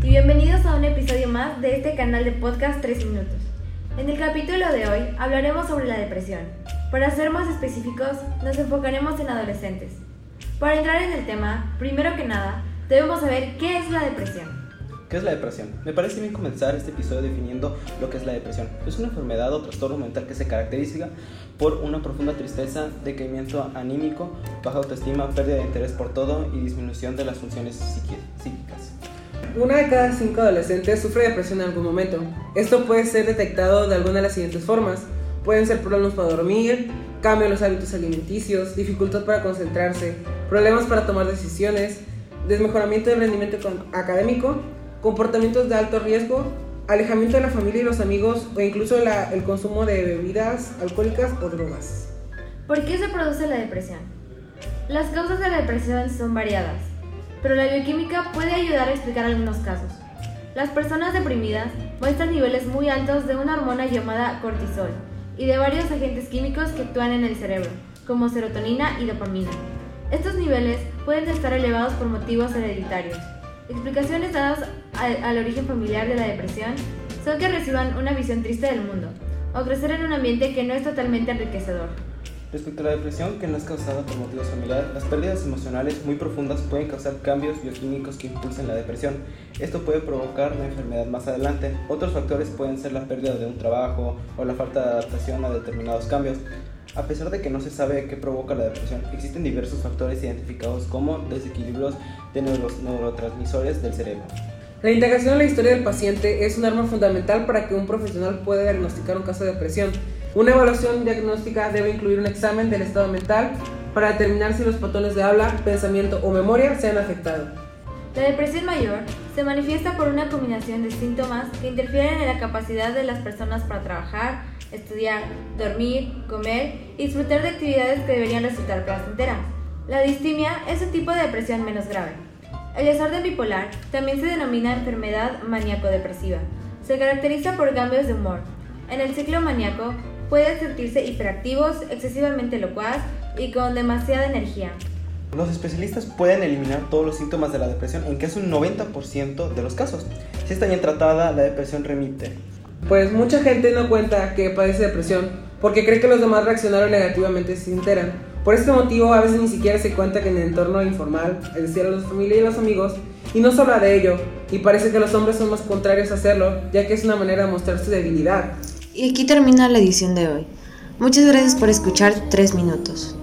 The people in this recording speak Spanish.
Bienvenidos a un episodio más de este canal de podcast 3 minutos. En el capítulo de hoy hablaremos sobre la depresión. Para ser más específicos, nos enfocaremos en adolescentes. Para entrar en el tema, primero que nada, debemos saber qué es la depresión. ¿Qué es la depresión? Me parece bien comenzar este episodio definiendo lo que es la depresión. Es una enfermedad o trastorno mental que se caracteriza por una profunda tristeza, decaimiento anímico, baja autoestima, pérdida de interés por todo y disminución de las funciones psíquicas. Una de cada cinco adolescentes sufre depresión en algún momento. Esto puede ser detectado de alguna de las siguientes formas. Pueden ser problemas para dormir, cambio en los hábitos alimenticios, dificultad para concentrarse, problemas para tomar decisiones, desmejoramiento del rendimiento académico, comportamientos de alto riesgo, alejamiento de la familia y los amigos o incluso el consumo de bebidas alcohólicas o drogas. ¿Por qué se produce la depresión? Las causas de la depresión son variadas, pero la bioquímica puede ayudar a explicar algunos casos. Las personas deprimidas muestran niveles muy altos de una hormona llamada cortisol y de varios agentes químicos que actúan en el cerebro, como serotonina y dopamina. Estos niveles pueden estar elevados por motivos hereditarios, Explicaciones dadas al, origen familiar de la depresión son que reciban una visión triste del mundo o crecer en un ambiente que no es totalmente enriquecedor. Respecto a la depresión que no es causada por motivos familiares, las pérdidas emocionales muy profundas pueden causar cambios bioquímicos que impulsen la depresión. Esto puede provocar una enfermedad más adelante. Otros factores pueden ser la pérdida de un trabajo o la falta de adaptación a determinados cambios. A pesar de que no se sabe qué provoca la depresión, existen diversos factores identificados como desequilibrios de los neurotransmisores del cerebro. La integración en la historia del paciente es un arma fundamental para que un profesional pueda diagnosticar un caso de depresión. Una evaluación diagnóstica debe incluir un examen del estado mental para determinar si los patrones de habla, pensamiento o memoria se han afectado. La depresión mayor se manifiesta por una combinación de síntomas que interfieren en la capacidad de las personas para trabajar, estudiar, dormir, comer y disfrutar de actividades que deberían resultar placenteras. La distimia es un tipo de depresión menos grave. El desorden bipolar también se denomina enfermedad maníaco-depresiva. Se caracteriza por cambios de humor. En el ciclo maníaco puede sentirse hiperactivos, excesivamente locuaz y con demasiada energía. Los especialistas pueden eliminar todos los síntomas de la depresión en casi un 90% de los casos. Si está bien tratada, la depresión remite. Pues mucha gente no cuenta que padece depresión porque cree que los demás reaccionaron negativamente si se enteran. Por este motivo a veces ni siquiera se cuenta que en el entorno informal, es decir, a la familia y los amigos, y no se habla de ello, y parece que los hombres son más contrarios a hacerlo, ya que es una manera de mostrar su debilidad. Y aquí termina la edición de hoy. Muchas gracias por escuchar 3 minutos.